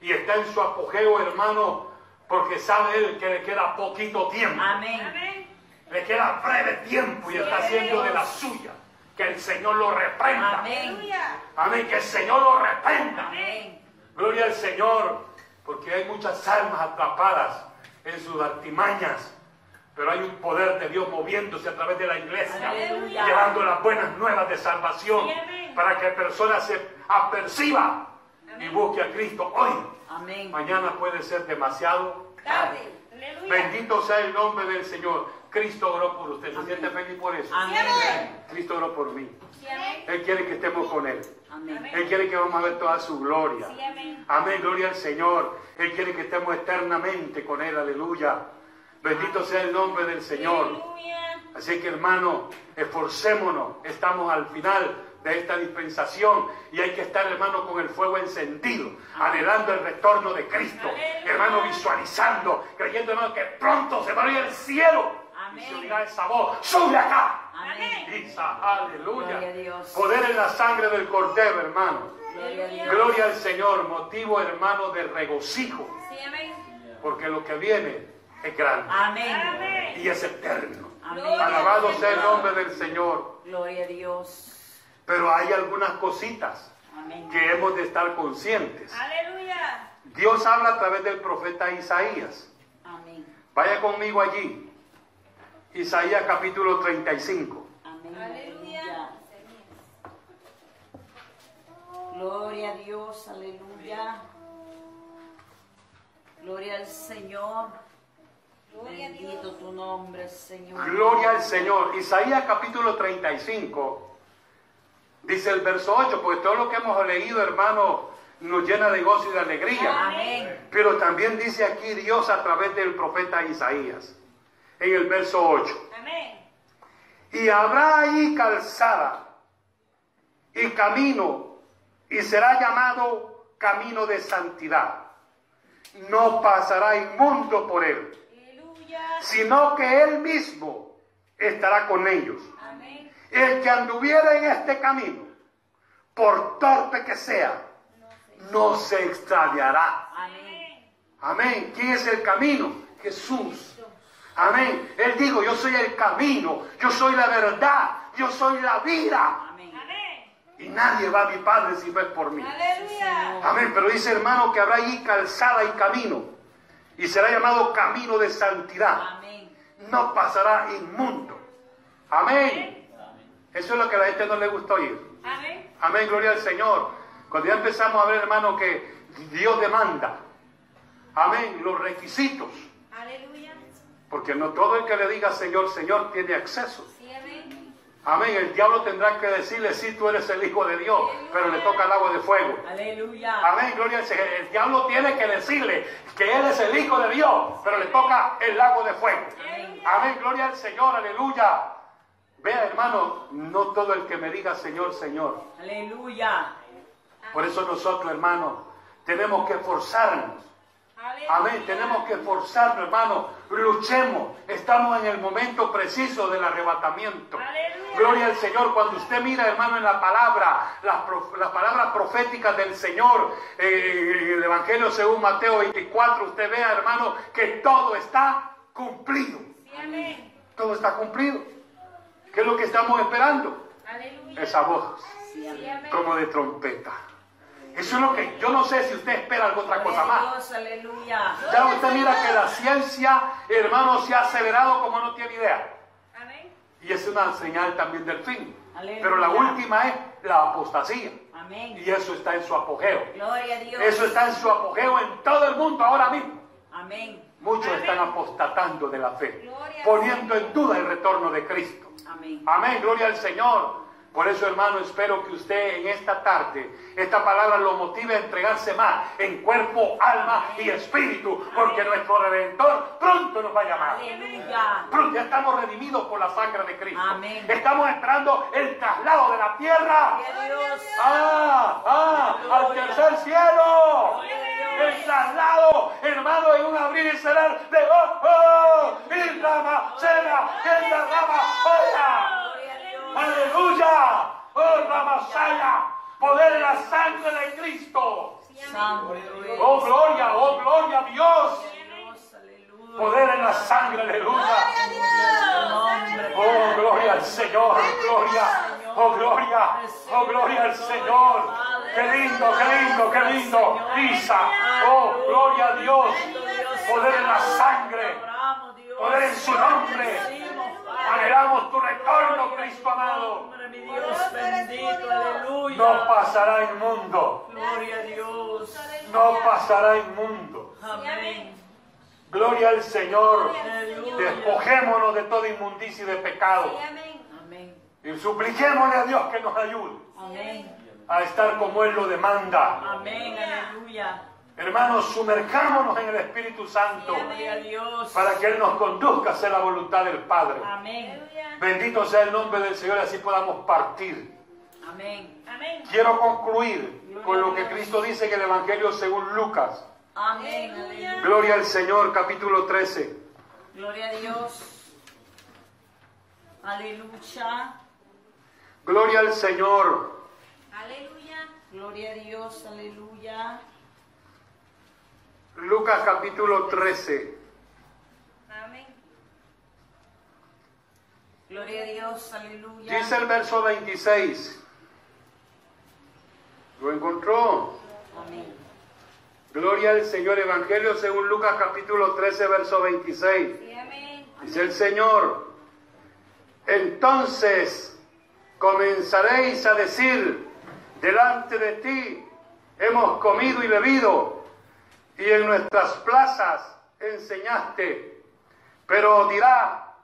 y está en su apogeo, hermano, porque sabe él que le queda poquito tiempo. Amén. Amén. Le queda breve tiempo y Sí, está haciendo de la suya. Que el Señor lo reprenda. Amén. Amén, que el Señor lo reprenda. Amén. Gloria al Señor, porque hay muchas almas atrapadas en sus artimañas, pero hay un poder de Dios moviéndose a través de la iglesia, Aleluya. llevando las buenas nuevas de salvación, Sí, para que personas se aperciba y busque a Cristo hoy. Amén. Mañana puede ser demasiado tarde. Tarde. Aleluya. Bendito sea el nombre del Señor. Cristo oró por usted. ¿Se Amén. siente feliz por eso? Amén. Cristo oró por mí. Amén. Él quiere que estemos con Él. Amén. Él quiere que vamos a ver toda su gloria. Sí, amén. Amén, gloria al Señor. Él quiere que estemos eternamente con Él, aleluya. Bendito sea el nombre del Señor. Aleluya. Así que hermano, esforcémonos. Estamos al final de esta dispensación y hay que estar, hermano, con el fuego encendido, anhelando el retorno de Cristo. Hermano, visualizando, creyendo, hermano, que pronto se va a abrir el cielo. Amén. Y se oirá esa voz, sube acá. Amén. Isa, aleluya. Gloria a Dios. Poder en la sangre del cordero, hermano. Gloria a Dios. Gloria al Señor, motivo hermano de regocijo, Sí, amén. porque lo que viene es grande Amén. Amén. y es eterno. Amén. Alabado sea el nombre del Señor. Gloria a Dios. Pero hay algunas cositas Amén. que hemos de estar conscientes. Aleluya. Dios habla a través del profeta Isaías. Amén. Vaya conmigo allí. Isaías capítulo 35. Amén. Aleluya. Aleluya. Gloria a Dios. Aleluya. Gloria al Señor. Gloria a Dios. Bendito tu nombre, Señor. Gloria al Señor. Isaías capítulo 35. Dice el verso 8, porque todo lo que hemos leído, hermano, nos llena de gozo y de alegría. Amén. Pero también dice aquí Dios a través del profeta Isaías, en el verso 8. Amén. Y habrá ahí calzada y camino, y será llamado camino de santidad. No pasará inmundo por él, Aleluya. sino que él mismo estará con ellos. El que anduviera en este camino, por torpe que sea, no se extraviará. Amén. Amén. ¿Quién es el camino? Jesús. Amén. Él dijo, yo soy el camino, yo soy la verdad, yo soy la vida. Amén. Amén. Y nadie va a mi Padre si no es por mí. Aleluya. Amén. Pero dice hermano que habrá allí calzada y camino. Y será llamado camino de santidad. Amén. No pasará inmundo. Amén. Eso es lo que a la gente no le gusta oír. Amén. Amén, gloria al Señor. Cuando ya empezamos a ver, hermano, que Dios demanda. Amén, los requisitos. Aleluya. Porque no todo el que le diga Señor, Señor tiene acceso. Sí, amén. Amén, el diablo tendrá que decirle, sí, tú eres el Hijo de Dios, pero le toca el agua de fuego. Aleluya. Amén, gloria al Señor. El diablo tiene que decirle que Él es el Hijo de Dios, pero le toca el lago de fuego. Amén, gloria al Señor, aleluya. Vea, hermano, no todo el que me diga Señor, Señor. Aleluya. Por eso nosotros, hermano, tenemos que esforzarnos. Amén, tenemos que esforzarnos, hermano. Luchemos. Estamos en el momento preciso del arrebatamiento. Aleluya. Gloria al Señor. Cuando usted mira, hermano, en la palabra, las, las palabras proféticas del Señor, eh, el Evangelio según Mateo 24, usted vea, hermano, que todo está cumplido. Sí, amén. Todo está cumplido. ¿Qué es lo que estamos esperando? Aleluya. Esa voz Sí, como de trompeta. Eso es lo que yo no sé si usted espera alguna otra cosa más. Aleluya. Ya usted mira que la ciencia, hermano, se ha acelerado como no tiene idea. Amén. Y es una señal también del fin. Aleluya. Pero la última es la apostasía. Amén. Y eso está en su apogeo. Gloria a Dios. Eso está en su apogeo en todo el mundo ahora mismo. Amén. Muchos están apostatando de la fe, Gloria poniendo en duda el retorno de Cristo. Amén. Amén, gloria al Señor. Por eso, hermano, espero que usted en esta tarde, esta palabra lo motive a entregarse más en cuerpo, alma y espíritu, porque nuestro Redentor pronto nos va a llamar. Aleluya. Pronto ya estamos redimidos por la sangre de Cristo. Amén. Estamos esperando el traslado de la tierra. Dios. Ah, ah, al tercer cielo. El traslado, hermano, en un abrir y cerrar de ojos. Y rama, cena, que la rama, oiga. Gloria a Dios. Aleluya. Oh, Ramasaya. Poder en la sangre de Cristo. Oh, gloria, oh, gloria a Dios. Poder en la sangre, aleluya. Oh, gloria al Señor, gloria, oh, gloria, oh, gloria al Señor. Qué lindo, qué lindo, qué lindo. Isa, oh, gloria a Dios. Poder en la sangre, poder en su nombre. Anhelamos tu retorno, Cristo amado. Dios bendito, aleluya. No pasará inmundo, Gloria a Dios. no pasará inmundo. Amén. Gloria al Señor. Aleluya. Despojémonos de toda inmundicia y de pecado. Amén. Y supliquémosle a Dios que nos ayude Amén. A estar como Él lo demanda. Amén. Aleluya. Hermanos, sumerjámonos en el Espíritu Santo Gloria a Dios. para que Él nos conduzca a hacer la voluntad del Padre. Amén. Aleluya. Bendito sea el nombre del Señor y así podamos partir. Amén. Amén. Quiero concluir con lo que Cristo dice en el Evangelio según Lucas. Amén. Gloria al Señor, capítulo 13. Gloria a Dios. Aleluya. Gloria al Señor. Aleluya. Gloria a Dios. Aleluya. Lucas capítulo 13. Amén. Gloria a Dios. Aleluya. Dice el verso 26. ¿Lo encontró? Amén. Gloria al Señor. Evangelio según Lucas capítulo 13, verso 26. Sí, amén. Dice el Señor, entonces comenzaréis a decir, delante de ti hemos comido y bebido, y en nuestras plazas enseñaste. Pero dirá,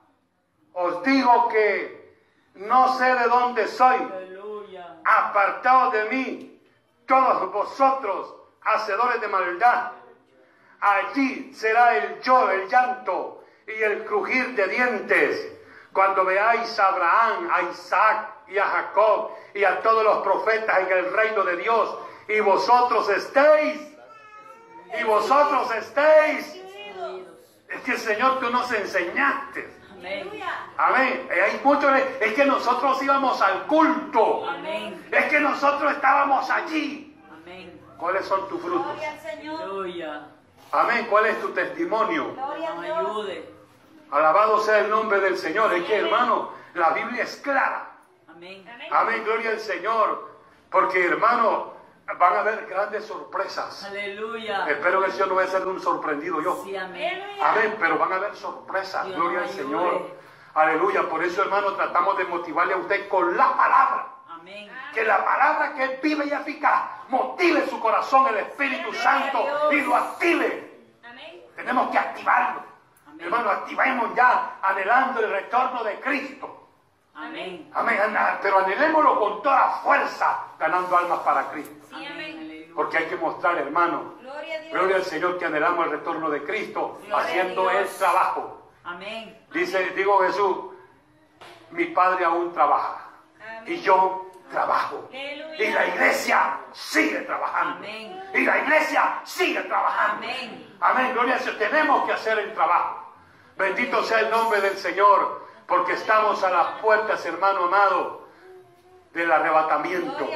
os digo que no sé de dónde soy, Aleluya. apartados de mí, todos vosotros, hacedores de maldad. Allí será el yo, el llanto y el crujir de dientes, cuando veáis a Abraham, a Isaac y a Jacob y a todos los profetas en el reino de Dios, y vosotros estéis, y vosotros estéis. Es que Señor, tú nos enseñaste Amén. Amén. Eh, Hay muchos, es que nosotros íbamos al culto. Amén. Es que nosotros estábamos allí. Amén. ¿Cuáles son tus frutos? Gloria al Señor. Aleluya. Amén. ¿Cuál es tu testimonio? Gloria a Nos Dios. ayude. Alabado sea el nombre del Señor. Es que, hermano, la Biblia es clara. Amén. Amén. Gloria al Señor. Porque, hermano, van a haber grandes sorpresas. Aleluya. Espero que el Señor no vaya a ser un sorprendido yo. Sí, amén. Amén, pero van a haber sorpresas. Dios Gloria al ayude. Señor. Aleluya. Por eso, hermano, tratamos de motivarle a usted con la palabra. Amén. Que la palabra que es viva y eficaz motive su corazón, el Espíritu Santo, y lo active. Amén. Tenemos que activarlo. Amén. Hermano, activemos ya anhelando el retorno de Cristo. Amén. Amén, ana- pero anhelémoslo con toda fuerza, ganando almas para Cristo. Sí, amén. Porque hay que mostrar, hermano, Gloria a Dios. gloria al Señor que anhelamos el retorno de Cristo, Gloria a haciendo el Dios. trabajo. Amén. Dice, digo Jesús, mi Padre aún trabaja y yo trabajo. Aleluya. Y la iglesia sigue trabajando. Amén. Y la iglesia sigue trabajando. Amén. Amén, gloria al Señor. Tenemos que hacer el trabajo. Bendito sea el nombre del Señor, porque estamos a las puertas, hermano amado, del arrebatamiento.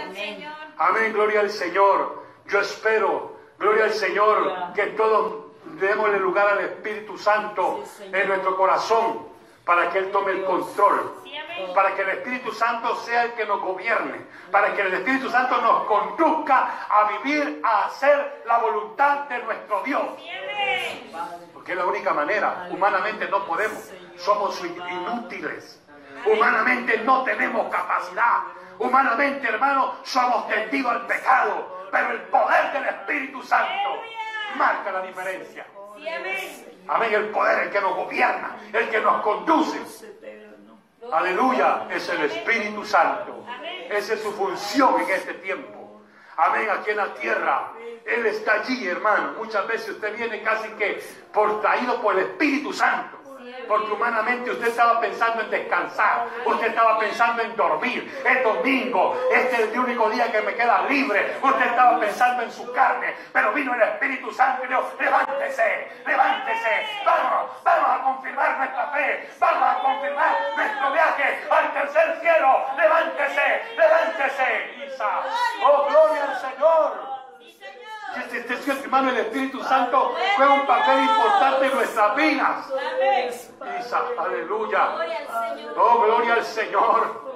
Amén, gloria al Señor. Yo espero, gloria al Señor, que todos démosle lugar al Espíritu Santo en nuestro corazón para que Él tome el control. Para que el Espíritu Santo sea el que nos gobierne, para que el Espíritu Santo nos conduzca a vivir, a hacer la voluntad de nuestro Dios. Porque es la única manera. Humanamente no podemos. Somos inútiles. Humanamente no tenemos capacidad. Humanamente, hermano, somos tendidos al pecado. Pero el poder del Espíritu Santo marca la diferencia. Amén. El poder, el que nos gobierna, el que nos conduce. Aleluya. Es el Espíritu Santo. Esa es su función en este tiempo. Amén. Aquí en la tierra. Él está allí, hermano. Muchas veces usted viene casi que por traído por el Espíritu Santo. Porque humanamente usted estaba pensando en descansar, usted estaba pensando en dormir. Es domingo, este es el único día que me queda libre. Usted estaba pensando en su carne, pero vino el Espíritu Santo y dijo, levántese, levántese, vamos, vamos a confirmar nuestra fe, vamos a confirmar nuestro viaje al tercer cielo. Levántese, levántese, Isa. Oh, gloria al Señor. Sí, Señor. Este, este es, hermano, el Espíritu Santo juega un papel importante en nuestras vidas. Aleluya. Oh, gloria al Señor.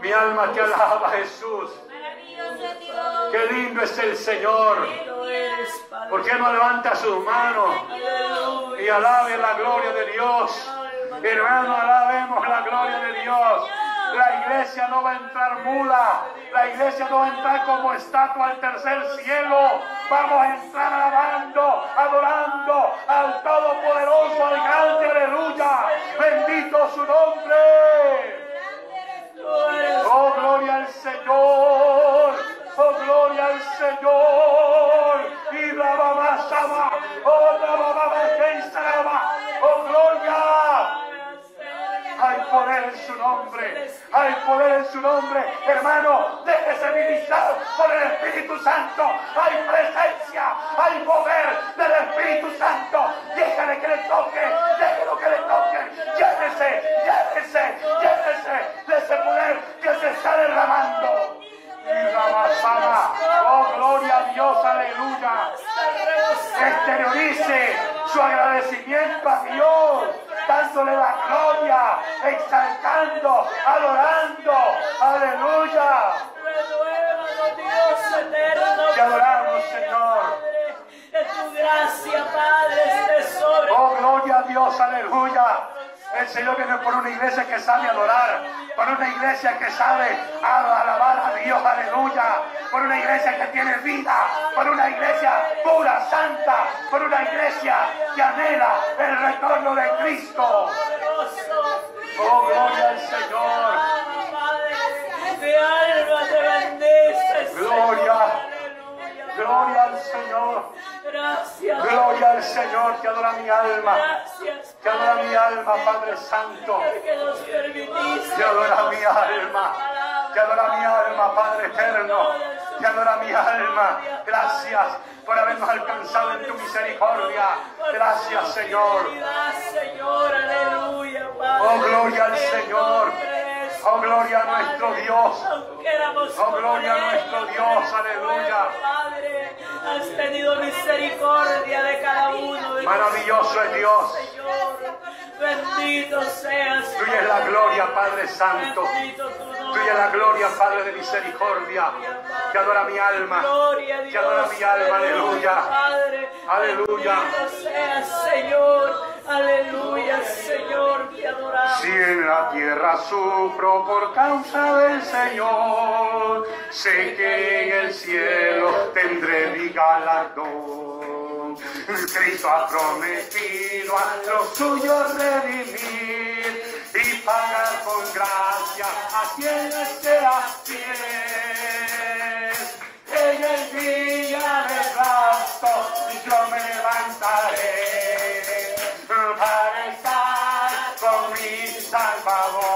Mi alma te alaba, Jesús. Qué lindo es el Señor. ¿Por qué no levanta sus manos y alabe la gloria de Dios? Hermano, alabemos la gloria de Dios. La iglesia no va a entrar mula. La iglesia no va a entrar como estatua al tercer cielo. Vamos a entrar alabando, adorando al Todopoderoso, al grande, aleluya. Bendito su nombre. Oh, gloria al Señor. Oh, gloria al Señor. Y la mamá. Oh, la mamá. Oh, gloria. Hay poder en su nombre. Hay poder en su nombre. Hermano, déjese ministrar por el Espíritu Santo. Hay presencia. Hay poder del Espíritu Santo. Déjale que le toque. Déjelo que le toque. Llévese, llévese, de ese poder que se está derramando. Y la basada. Oh, gloria a Dios. Aleluya exteriorice su agradecimiento a Dios, dándole la gloria, exaltando, adorando. Aleluya. Te adoramos, Señor. De tu gracia, Padre, esté sobre Oh, gloria a Dios, aleluya. El Señor viene por una iglesia que sabe adorar, por una iglesia que sabe alabar a Dios, aleluya, por una iglesia que tiene vida, por una iglesia pura, santa, por una iglesia que anhela el retorno de Cristo. Oh, gloria al Señor. Mi alma te bendice. Gloria. Gloria al Señor, Gracias. gloria al Señor, te adora mi alma, Gracias. te adora mi alma, Padre Santo. Te adora mi alma, te adora mi alma, Padre eterno, te adora mi alma. Gracias por habernos alcanzado en tu misericordia. Gracias, Señor. Oh, gloria al Señor. Oh, gloria a nuestro Dios. Oh, gloria a nuestro Dios, aleluya. Padre, has tenido misericordia de cada uno de Maravilloso es Dios. Bendito seas. Tuya es la gloria, Padre Santo. Bendito tu. Tuya la gloria, Padre de misericordia. Te adora mi alma. Te adora mi alma, aleluya. Aleluya. Señor. Aleluya, Señor. Te adoramos. Si en la tierra sufro por causa del Señor, sé que en el cielo tendré mi galardón. Cristo ha prometido a los suyos redimir y pagar con gracia a quienes sea fiel. En el día del rapto yo me levantaré para estar con mi Salvador.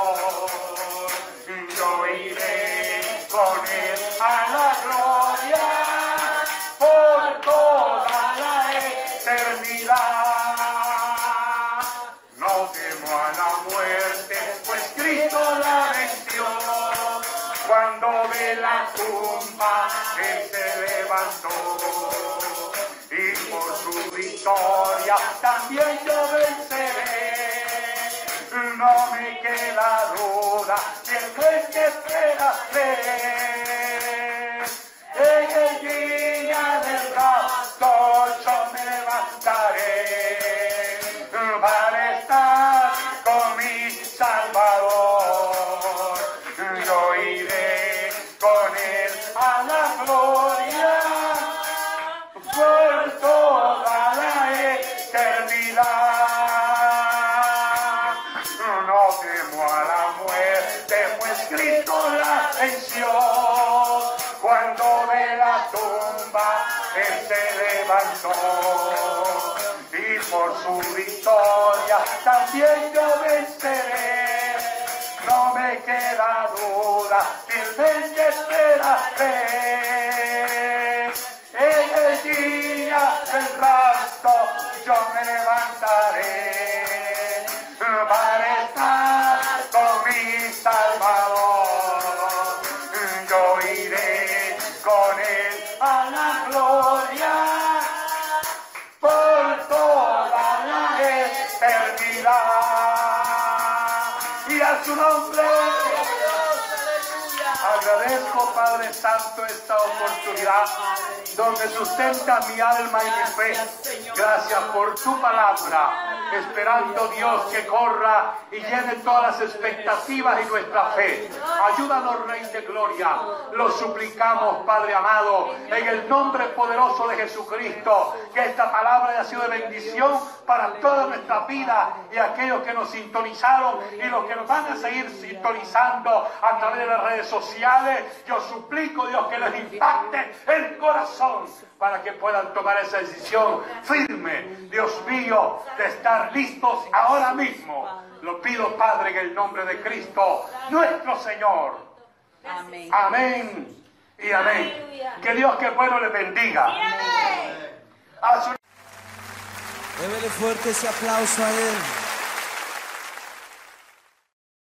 Él se levantó. Y por su victoria también yo venceré. No me queda duda, siempre que espera fe. En el día del rapto yo me levantaré Él se levantó. Y por su victoria también yo venceré. No me queda duda, firmemente esperaré. En el día del rapto yo me levantaré Padre Santo, esta oportunidad donde sustenta mi alma y mi fe. Gracias por tu palabra, esperando Dios que corra y llene todas las expectativas y nuestra fe. Ayúdanos, Rey de Gloria. Lo suplicamos, Padre amado, en el nombre poderoso de Jesucristo, que esta palabra haya sido de bendición para toda nuestra vida y aquellos que nos sintonizaron y los que nos van a seguir sintonizando a través de las redes sociales. Yo suplico, Dios, que les impacte el corazón para que puedan tomar esa decisión firme, Dios mío, de estar listos ahora mismo. Lo pido, Padre, en el nombre de Cristo, nuestro Señor. Amén. Amén y amén. Que Dios que bueno le bendiga. A su Démele fuerte ese aplauso a Él.